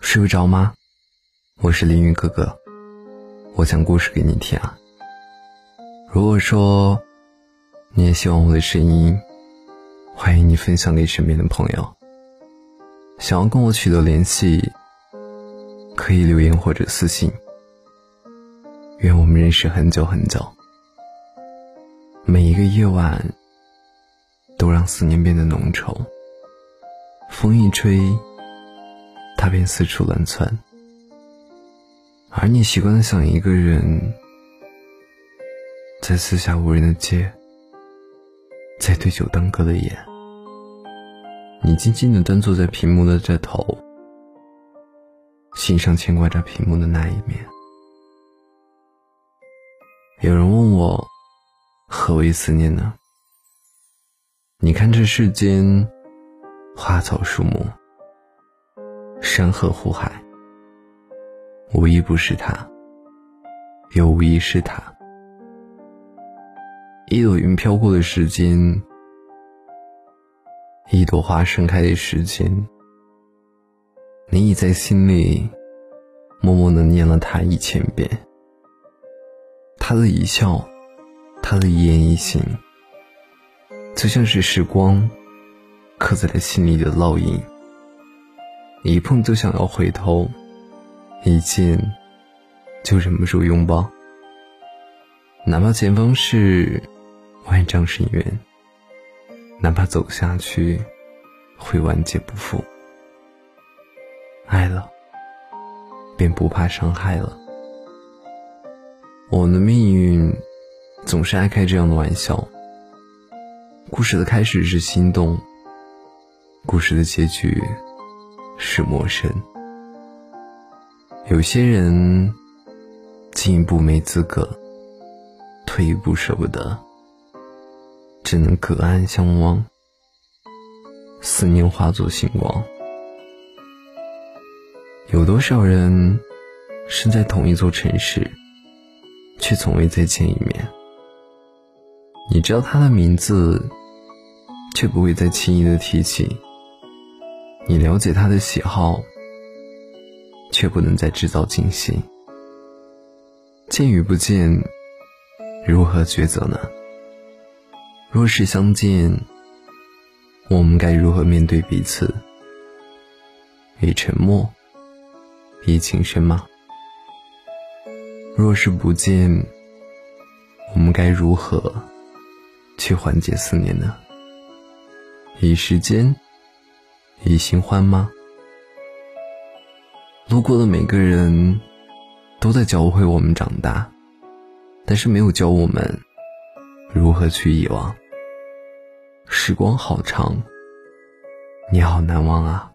睡不着吗？我是凌云哥哥，我讲故事给你听啊。如果说你也喜欢我的声音，欢迎你分享给身边的朋友。想要跟我取得联系，可以留言或者私信。愿我们认识很久很久，每一个夜晚都让思念变得浓稠。风一吹。他便四处乱窜，而你习惯的想一个人，在四下无人的街，在对酒当歌的夜，你静静的端坐在屏幕的这头，心上牵挂着屏幕的那一面。有人问我，何为思念呢？你看这世间，花草树木。山河湖海，无一不是他，又无一是他。一朵云飘过的时间，一朵花盛开的时间，你已在心里默默的念了他一千遍。他的一笑，他的一言一行，就像是时光刻在了心里的烙印。一碰就想要回头，一见就忍不住拥抱。哪怕前方是万丈深渊，哪怕走下去会万劫不复。爱了，便不怕伤害了。我们的命运总是爱开这样的玩笑。故事的开始是心动，故事的结局。是陌生，有些人进一步没资格，退一步舍不得，只能隔岸相望，思念化作星光。有多少人身在同一座城市，却从未再见一面？你知道他的名字，却不会再轻易的提起。你了解他的喜好，却不能再制造惊喜。见与不见，如何抉择呢？若是相见，我们该如何面对彼此？以沉默，以情深吗？若是不见，我们该如何去缓解思念呢？以时间。以新欢吗？路过的每个人，都在教会我们长大，但是没有教我们如何去遗忘。时光好长，你好难忘啊。